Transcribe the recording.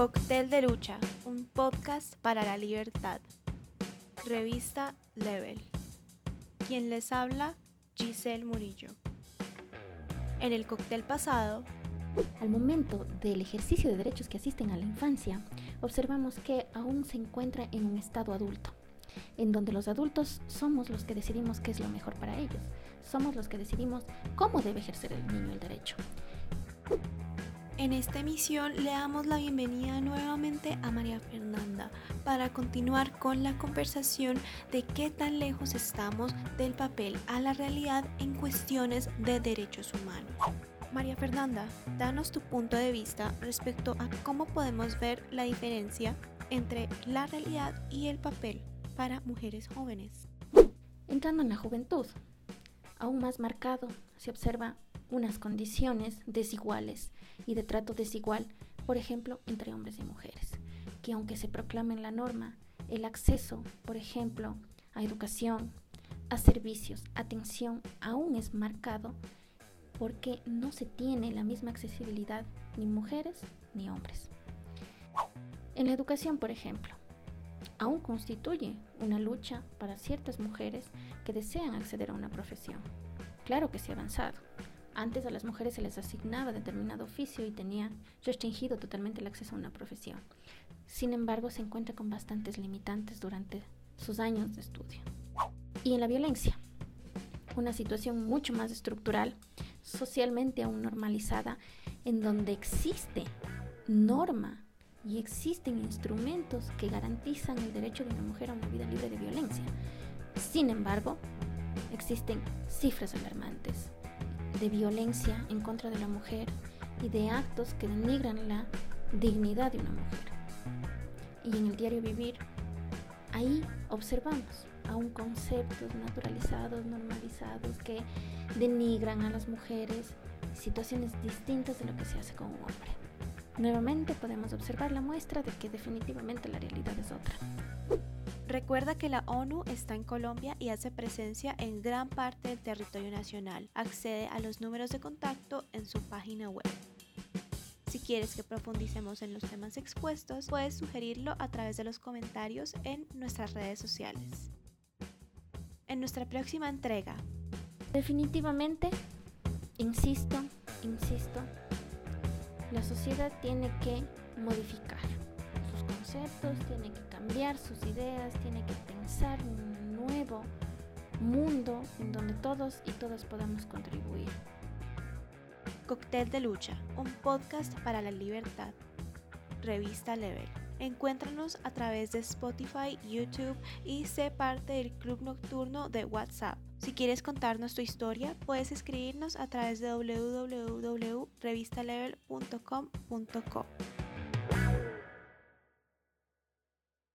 Cóctel de Lucha, un podcast para la libertad. Revista Level. Quien les habla, Giselle Murillo. En el cóctel pasado, al momento del ejercicio de derechos que asisten a la infancia, observamos que aún se encuentra en un estado adulto, en donde los adultos somos los que decidimos qué es lo mejor para ellos, somos los que decidimos cómo debe ejercer el niño el derecho. En esta emisión le damos la bienvenida nuevamente a María Fernanda para continuar con la conversación de qué tan lejos estamos del papel a la realidad en cuestiones de derechos humanos. María Fernanda, danos tu punto de vista respecto a cómo podemos ver la diferencia entre la realidad y el papel para mujeres jóvenes. Entrando en la juventud, aún más marcado se observa unas condiciones desiguales y de trato desigual, por ejemplo, entre hombres y mujeres, que aunque se proclamen la norma, el acceso, por ejemplo, a educación, a servicios, atención, aún es marcado porque no se tiene la misma accesibilidad ni mujeres ni hombres. En la educación, por ejemplo, aún constituye una lucha para ciertas mujeres que desean acceder a una profesión. Claro que se ha avanzado, antes a las mujeres se les asignaba determinado oficio y tenía restringido totalmente el acceso a una profesión. Sin embargo, se encuentra con bastantes limitantes durante sus años de estudio. Y en la violencia, una situación mucho más estructural, socialmente aún normalizada, en donde existe norma y existen instrumentos que garantizan el derecho de una mujer a una vida libre de violencia. Sin embargo, existen cifras alarmantes de violencia en contra de la mujer y de actos que denigran la dignidad de una mujer. Y en el diario vivir, ahí observamos aún conceptos naturalizados, normalizados, que denigran a las mujeres, situaciones distintas de lo que se hace con un hombre. Nuevamente podemos observar la muestra de que definitivamente la realidad es otra. Recuerda que la ONU está en Colombia y hace presencia en gran parte del territorio nacional. Accede a los números de contacto en su página web. Si quieres que profundicemos en los temas expuestos, puedes sugerirlo a través de los comentarios en nuestras redes sociales. En nuestra próxima entrega. Definitivamente, insisto, insisto, la sociedad tiene que modificar conceptos, tiene que cambiar sus ideas, tiene que pensar un nuevo mundo en donde todos y todas podamos contribuir. Cóctel de Lucha, un podcast para la libertad. Revista Level. Encuéntranos a través de Spotify, YouTube y sé parte del club nocturno de WhatsApp. Si quieres contarnos tu historia, puedes escribirnos a través de www.revistalevel.com.co.